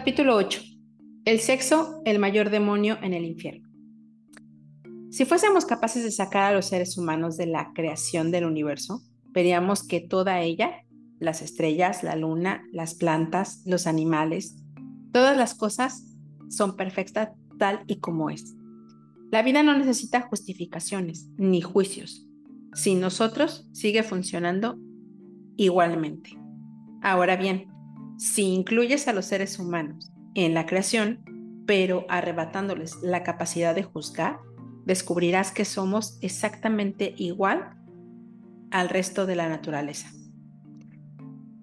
Capítulo 8. El sexo, el mayor demonio en el infierno. Si fuésemos capaces de sacar a los seres humanos de la creación del universo, veríamos que toda ella, las estrellas, la luna, las plantas, los animales, todas las cosas son perfectas tal y como es. La vida no necesita justificaciones ni juicios. Sin nosotros sigue funcionando igualmente. Ahora bien, si incluyes a los seres humanos en la creación, pero arrebatándoles la capacidad de juzgar, descubrirás que somos exactamente igual al resto de la naturaleza.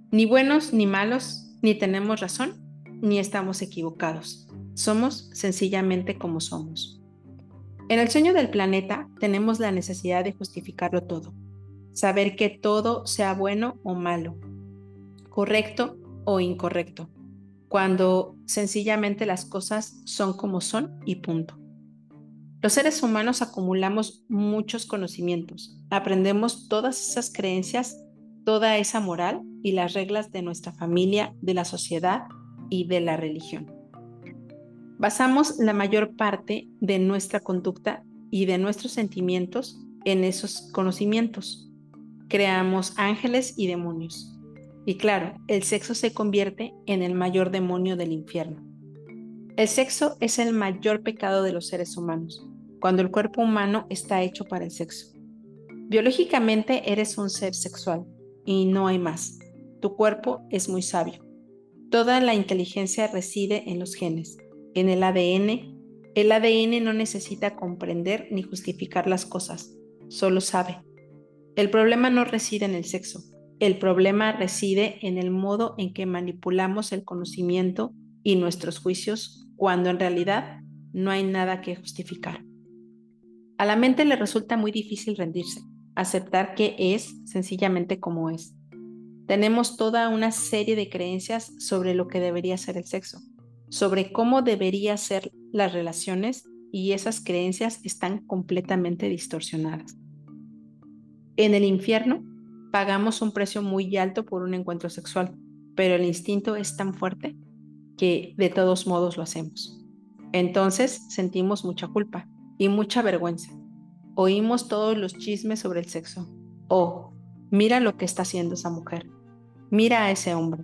Ni buenos ni malos, ni tenemos razón, ni estamos equivocados. Somos sencillamente como somos. En el sueño del planeta tenemos la necesidad de justificarlo todo, saber que todo sea bueno o malo, correcto o incorrecto, cuando sencillamente las cosas son como son y punto. Los seres humanos acumulamos muchos conocimientos, aprendemos todas esas creencias, toda esa moral y las reglas de nuestra familia, de la sociedad y de la religión. Basamos la mayor parte de nuestra conducta y de nuestros sentimientos en esos conocimientos. Creamos ángeles y demonios. Y claro, el sexo se convierte en el mayor demonio del infierno. El sexo es el mayor pecado de los seres humanos, cuando el cuerpo humano está hecho para el sexo. Biológicamente eres un ser sexual y no hay más. Tu cuerpo es muy sabio. Toda la inteligencia reside en los genes en el ADN, el ADN no necesita comprender ni justificar las cosas, solo sabe. El problema no reside en el sexo, el problema reside en el modo en que manipulamos el conocimiento y nuestros juicios cuando en realidad no hay nada que justificar. A la mente le resulta muy difícil rendirse, aceptar que es sencillamente como es. Tenemos toda una serie de creencias sobre lo que debería ser el sexo sobre cómo debería ser las relaciones y esas creencias están completamente distorsionadas. En el infierno pagamos un precio muy alto por un encuentro sexual, pero el instinto es tan fuerte que de todos modos lo hacemos. Entonces sentimos mucha culpa y mucha vergüenza. Oímos todos los chismes sobre el sexo. Oh, mira lo que está haciendo esa mujer. Mira a ese hombre.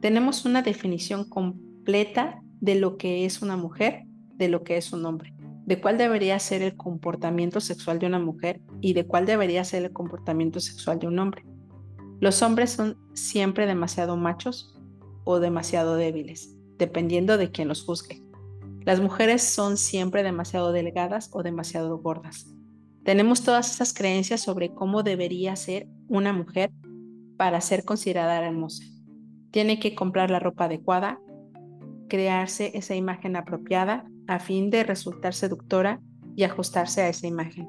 Tenemos una definición completa de lo que es una mujer, de lo que es un hombre, de cuál debería ser el comportamiento sexual de una mujer y de cuál debería ser el comportamiento sexual de un hombre. Los hombres son siempre demasiado machos o demasiado débiles, dependiendo de quien los juzgue. Las mujeres son siempre demasiado delgadas o demasiado gordas. Tenemos todas esas creencias sobre cómo debería ser una mujer para ser considerada hermosa. Tiene que comprar la ropa adecuada, crearse esa imagen apropiada a fin de resultar seductora y ajustarse a esa imagen.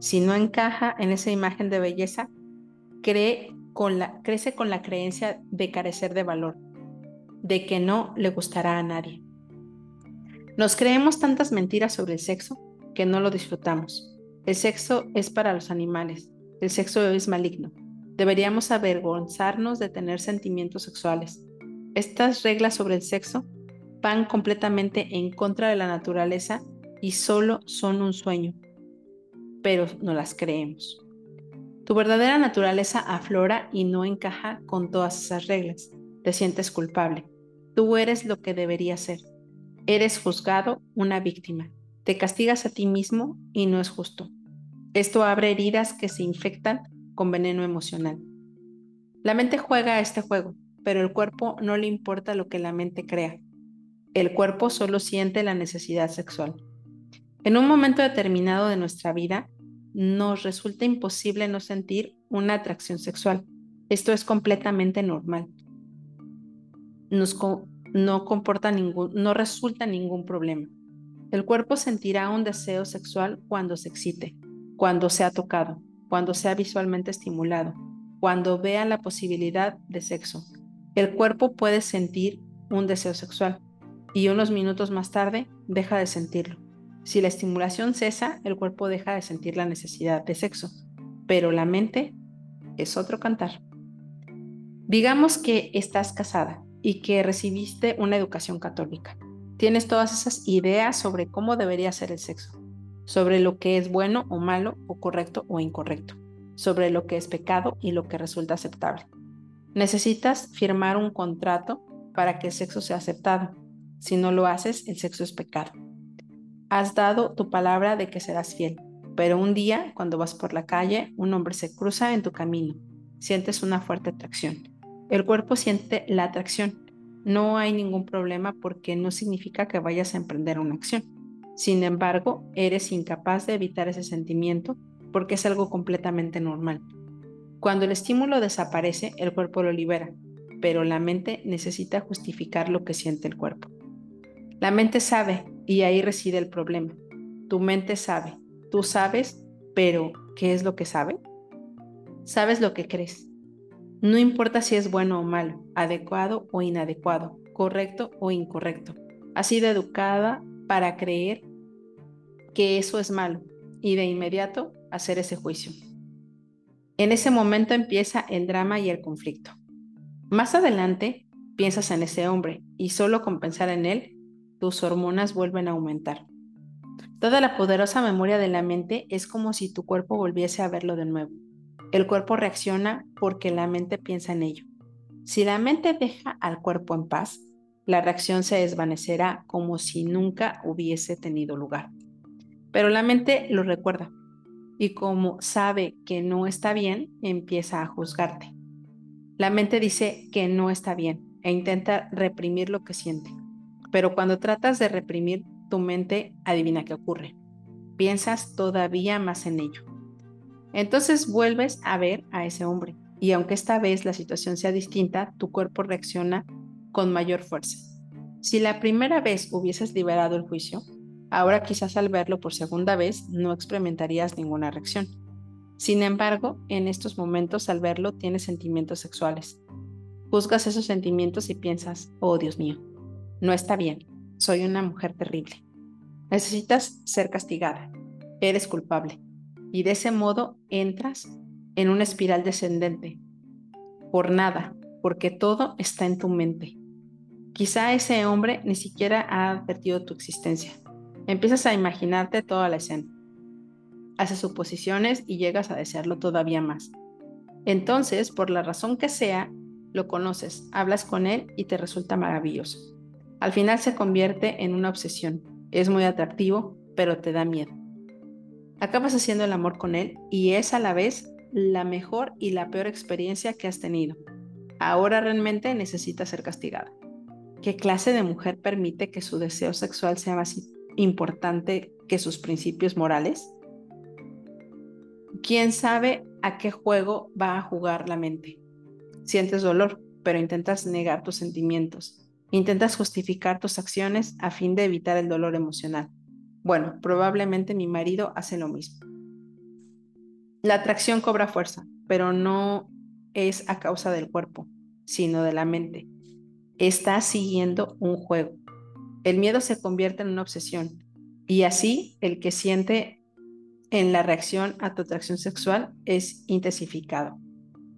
Si no encaja en esa imagen de belleza, crece con la creencia de carecer de valor, de que no le gustará a nadie. Nos creemos tantas mentiras sobre el sexo que no lo disfrutamos. El sexo es para los animales, el sexo es maligno. Deberíamos avergonzarnos de tener sentimientos sexuales. Estas reglas sobre el sexo van completamente en contra de la naturaleza y solo son un sueño, pero no las creemos. Tu verdadera naturaleza aflora y no encaja con todas esas reglas. Te sientes culpable. Tú eres lo que deberías ser. Eres juzgado una víctima. Te castigas a ti mismo y no es justo. Esto abre heridas que se infectan con veneno emocional. La mente juega este juego, pero el cuerpo no le importa lo que la mente crea. El cuerpo solo siente la necesidad sexual. En un momento determinado de nuestra vida, nos resulta imposible no sentir una atracción sexual. Esto es completamente normal. no comporta ningún, no resulta ningún problema. El cuerpo sentirá un deseo sexual cuando se excite, cuando sea tocado, cuando sea visualmente estimulado, cuando vea la posibilidad de sexo. El cuerpo puede sentir un deseo sexual y unos minutos más tarde deja de sentirlo. Si la estimulación cesa, el cuerpo deja de sentir la necesidad de sexo, pero la mente es otro cantar. Digamos que estás casada y que recibiste una educación católica. Tienes todas esas ideas sobre cómo debería ser el sexo, sobre lo que es bueno o malo o correcto o incorrecto, sobre lo que es pecado y lo que resulta aceptable. Necesitas firmar un contrato para que el sexo sea aceptado. Si no lo haces, el sexo es pecado. Has dado tu palabra de que serás fiel, pero un día, cuando vas por la calle, un hombre se cruza en tu camino. Sientes una fuerte atracción. El cuerpo siente la atracción. No hay ningún problema porque no significa que vayas a emprender una acción. Sin embargo, eres incapaz de evitar ese sentimiento porque es algo completamente normal. Cuando el estímulo desaparece, el cuerpo lo libera, pero la mente necesita justificar lo que siente el cuerpo. La mente sabe y ahí reside el problema. Tu mente sabe, tú sabes, pero ¿qué es lo que sabe? Sabes lo que crees. No importa si es bueno o malo, adecuado o inadecuado, correcto o incorrecto. Has sido educada para creer que eso es malo y de inmediato hacer ese juicio. En ese momento empieza el drama y el conflicto. Más adelante piensas en ese hombre y solo con pensar en él, tus hormonas vuelven a aumentar. Toda la poderosa memoria de la mente es como si tu cuerpo volviese a verlo de nuevo. El cuerpo reacciona porque la mente piensa en ello. Si la mente deja al cuerpo en paz, la reacción se desvanecerá como si nunca hubiese tenido lugar. Pero la mente lo recuerda y como sabe que no está bien, empieza a juzgarte. La mente dice que no está bien e intenta reprimir lo que siente. Pero cuando tratas de reprimir, tu mente adivina qué ocurre. Piensas todavía más en ello. Entonces vuelves a ver a ese hombre y aunque esta vez la situación sea distinta, tu cuerpo reacciona con mayor fuerza. Si la primera vez hubieses liberado el juicio, ahora quizás al verlo por segunda vez no experimentarías ninguna reacción. Sin embargo, en estos momentos al verlo tienes sentimientos sexuales. Juzgas esos sentimientos y piensas, oh Dios mío, no está bien, soy una mujer terrible. Necesitas ser castigada, eres culpable y de ese modo entras en una espiral descendente. Por nada, porque todo está en tu mente. Quizá ese hombre ni siquiera ha advertido tu existencia. Empiezas a imaginarte toda la escena. Haces suposiciones y llegas a desearlo todavía más. Entonces, por la razón que sea, lo conoces, hablas con él y te resulta maravilloso. Al final se convierte en una obsesión. Es muy atractivo, pero te da miedo. Acabas haciendo el amor con él y es a la vez la mejor y la peor experiencia que has tenido. Ahora realmente necesitas ser castigada. ¿Qué clase de mujer permite que su deseo sexual sea más importante que sus principios morales? ¿Quién sabe a qué juego va a jugar la mente? Sientes dolor, pero intentas negar tus sentimientos. Intentas justificar tus acciones a fin de evitar el dolor emocional. Bueno, probablemente mi marido hace lo mismo. La atracción cobra fuerza, pero no es a causa del cuerpo, sino de la mente. Está siguiendo un juego. El miedo se convierte en una obsesión y así el que siente en la reacción a tu atracción sexual es intensificado.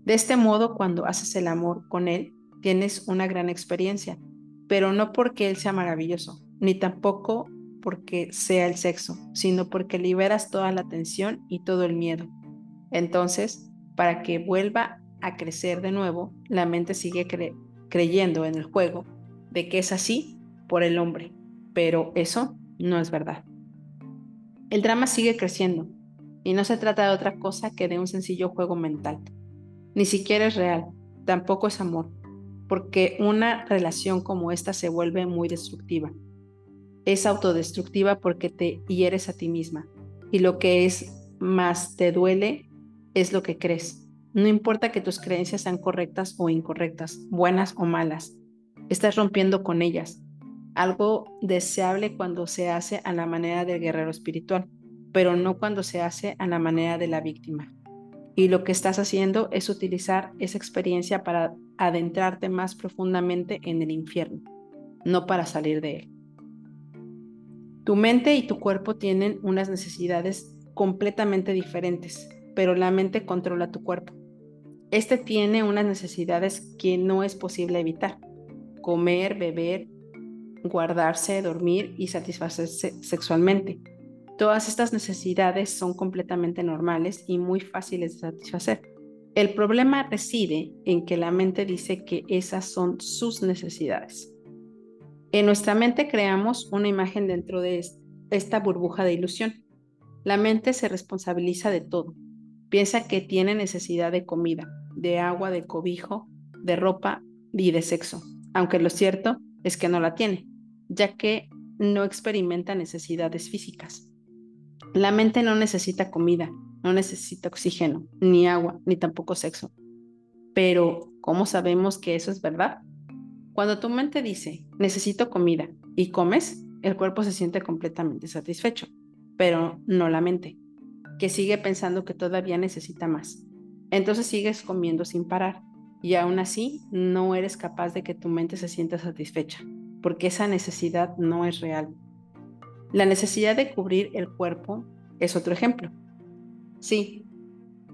De este modo, cuando haces el amor con él, tienes una gran experiencia, pero no porque él sea maravilloso, ni tampoco porque sea el sexo, sino porque liberas toda la tensión y todo el miedo. Entonces, para que vuelva a crecer de nuevo, la mente sigue creyendo en el juego de que es así por el hombre, pero eso no es verdad. El drama sigue creciendo y no se trata de otra cosa que de un sencillo juego mental. Ni siquiera es real, tampoco es amor, porque una relación como esta se vuelve muy destructiva es autodestructiva porque te hieres a ti misma. Y lo que es más te duele es lo que crees. No importa que tus creencias sean correctas o incorrectas, buenas o malas, estás rompiendo con ellas. Algo deseable cuando se hace a la manera del guerrero espiritual, pero no cuando se hace a la manera de la víctima. Y lo que estás haciendo es utilizar esa experiencia para adentrarte más profundamente en el infierno, no para salir de él. Tu mente y tu cuerpo tienen unas necesidades completamente diferentes, pero la mente controla tu cuerpo. Este tiene unas necesidades que no es posible evitar. comer, beber, guardarse, dormir y satisfacerse sexualmente. Todas estas necesidades son completamente normales y muy fáciles de satisfacer. El problema reside en que la mente dice que esas son sus necesidades. En nuestra mente creamos una imagen dentro de esta burbuja de ilusión. La mente se responsabiliza de todo. Piensa que tiene necesidad de comida, de agua, de cobijo, de ropa y de sexo, aunque lo cierto es que no la tiene, ya que no experimenta necesidades físicas. La mente no necesita comida, no necesita oxígeno, ni agua, ni tampoco sexo. Pero, ¿cómo sabemos que eso es verdad? Cuando tu mente dice, necesito comida, y comes, el cuerpo se siente completamente satisfecho, pero no la mente, que sigue pensando que todavía necesita más. Entonces sigues comiendo sin parar, y aún así no eres capaz de que tu mente se sienta satisfecha, porque esa necesidad no es real. La necesidad de cubrir el cuerpo es otro ejemplo. Sí,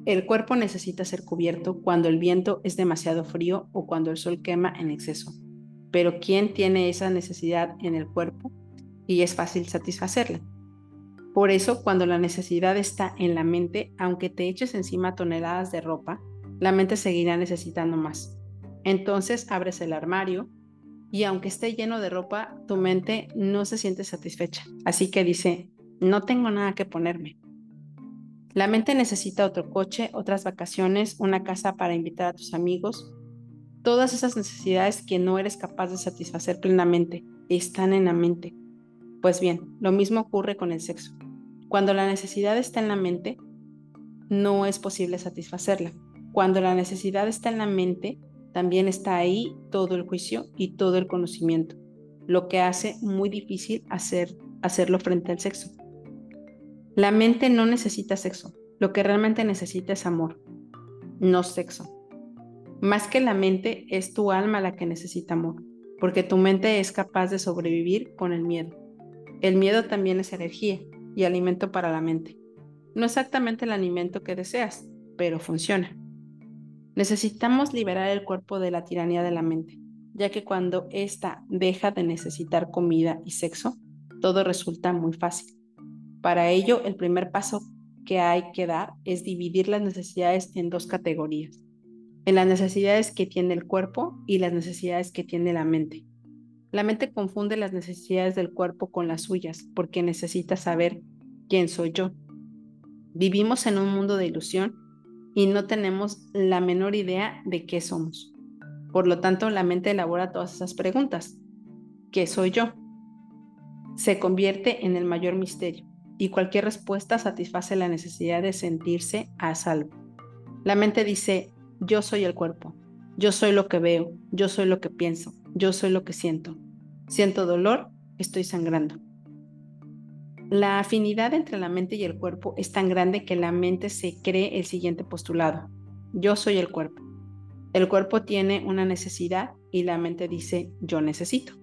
el cuerpo necesita ser cubierto cuando el viento es demasiado frío o cuando el sol quema en exceso. Pero ¿quién tiene esa necesidad en el cuerpo? Y es fácil satisfacerla. Por eso, cuando la necesidad está en la mente, aunque te eches encima toneladas de ropa, la mente seguirá necesitando más. Entonces abres el armario y aunque esté lleno de ropa, tu mente no se siente satisfecha. Así que dice, no tengo nada que ponerme. La mente necesita otro coche, otras vacaciones, una casa para invitar a tus amigos. Todas esas necesidades que no eres capaz de satisfacer plenamente están en la mente. Pues bien, lo mismo ocurre con el sexo. Cuando la necesidad está en la mente, no es posible satisfacerla. Cuando la necesidad está en la mente, también está ahí todo el juicio y todo el conocimiento, lo que hace muy difícil hacer, hacerlo frente al sexo. La mente no necesita sexo, lo que realmente necesita es amor, no sexo. Más que la mente, es tu alma la que necesita amor, porque tu mente es capaz de sobrevivir con el miedo. El miedo también es energía y alimento para la mente. No exactamente el alimento que deseas, pero funciona. Necesitamos liberar el cuerpo de la tiranía de la mente, ya que cuando ésta deja de necesitar comida y sexo, todo resulta muy fácil. Para ello, el primer paso que hay que dar es dividir las necesidades en dos categorías, en las necesidades que tiene el cuerpo y las necesidades que tiene la mente. La mente confunde las necesidades del cuerpo con las suyas porque necesita saber quién soy yo. Vivimos en un mundo de ilusión y no tenemos la menor idea de qué somos. Por lo tanto, la mente elabora todas esas preguntas. ¿Qué soy yo? Se convierte en el mayor misterio y cualquier respuesta satisface la necesidad de sentirse a salvo. La mente dice, yo soy el cuerpo, yo soy lo que veo, yo soy lo que pienso, yo soy lo que siento. Siento dolor, estoy sangrando. La afinidad entre la mente y el cuerpo es tan grande que la mente se cree el siguiente postulado. Yo soy el cuerpo. El cuerpo tiene una necesidad y la mente dice yo necesito.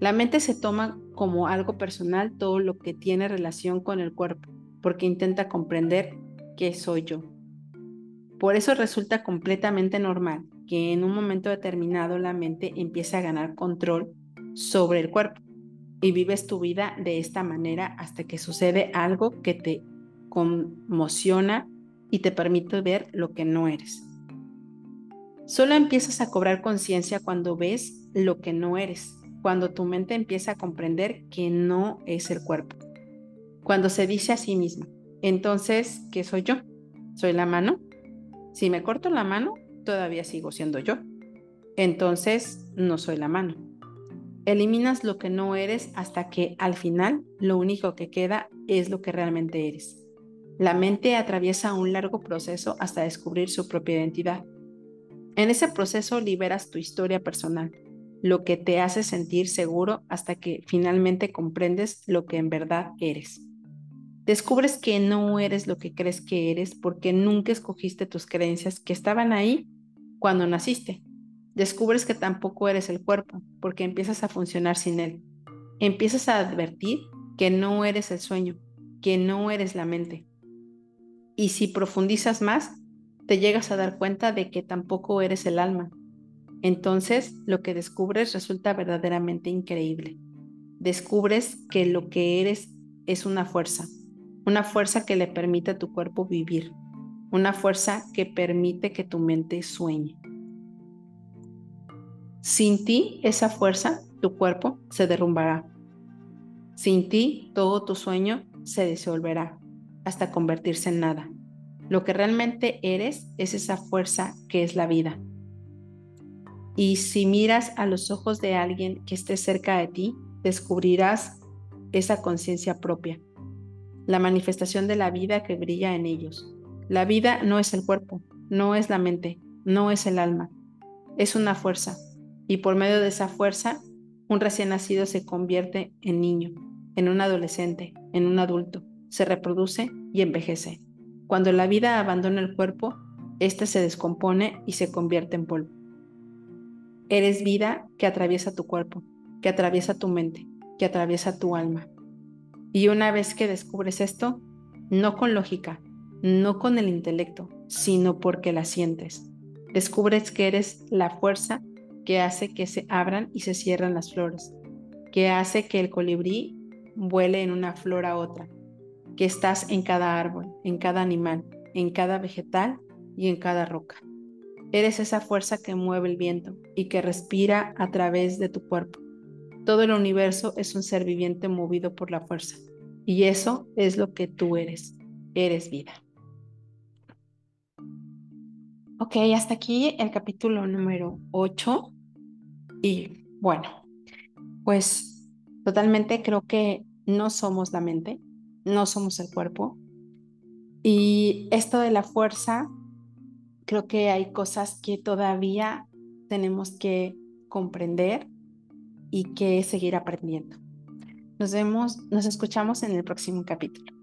La mente se toma como algo personal todo lo que tiene relación con el cuerpo, porque intenta comprender qué soy yo. Por eso resulta completamente normal que en un momento determinado la mente empiece a ganar control sobre el cuerpo y vives tu vida de esta manera hasta que sucede algo que te conmociona y te permite ver lo que no eres. Solo empiezas a cobrar conciencia cuando ves lo que no eres cuando tu mente empieza a comprender que no es el cuerpo. Cuando se dice a sí misma, entonces, ¿qué soy yo? ¿Soy la mano? Si me corto la mano, todavía sigo siendo yo. Entonces, no soy la mano. Eliminas lo que no eres hasta que al final lo único que queda es lo que realmente eres. La mente atraviesa un largo proceso hasta descubrir su propia identidad. En ese proceso liberas tu historia personal, lo que te hace sentir seguro hasta que finalmente comprendes lo que en verdad eres. Descubres que no eres lo que crees que eres porque nunca escogiste tus creencias que estaban ahí cuando naciste. Descubres que tampoco eres el cuerpo porque empiezas a funcionar sin él. Empiezas a advertir que no eres el sueño, que no eres la mente. Y si profundizas más, te llegas a dar cuenta de que tampoco eres el alma, Entonces, lo que descubres resulta verdaderamente increíble. Descubres que lo que eres es una fuerza, una fuerza que le permite a tu cuerpo vivir, una fuerza que permite que tu mente sueñe. Sin ti, esa fuerza, tu cuerpo, se derrumbará. Sin ti, todo tu sueño se disolverá hasta convertirse en nada. Lo que realmente eres es esa fuerza que es la vida. Y si miras a los ojos de alguien que esté cerca de ti, descubrirás esa conciencia propia, la manifestación de la vida que brilla en ellos. La vida no es el cuerpo, no es la mente, no es el alma, es una fuerza, y por medio de esa fuerza, un recién nacido se convierte en niño, en un adolescente, en un adulto, se reproduce y envejece. Cuando la vida abandona el cuerpo, éste se descompone y se convierte en polvo. Eres vida que atraviesa tu cuerpo, que atraviesa tu mente, que atraviesa tu alma. Y una vez que descubres esto, no con lógica, no con el intelecto, sino porque la sientes, descubres que eres la fuerza que hace que se abran y se cierran las flores, que hace que el colibrí vuele en una flor a otra, que estás en cada árbol, en cada animal, en cada vegetal y en cada roca. Eres esa fuerza que mueve el viento y que respira a través de tu cuerpo. Todo el universo es un ser viviente movido por la fuerza. Y eso es lo que tú eres. Eres vida. Ok, hasta aquí el capítulo número 8. Y bueno, pues totalmente creo que no somos la mente, no somos el cuerpo. Y esto de la fuerza, creo que hay cosas que todavía tenemos que comprender y que seguir aprendiendo. Nos vemos, nos escuchamos en el próximo capítulo.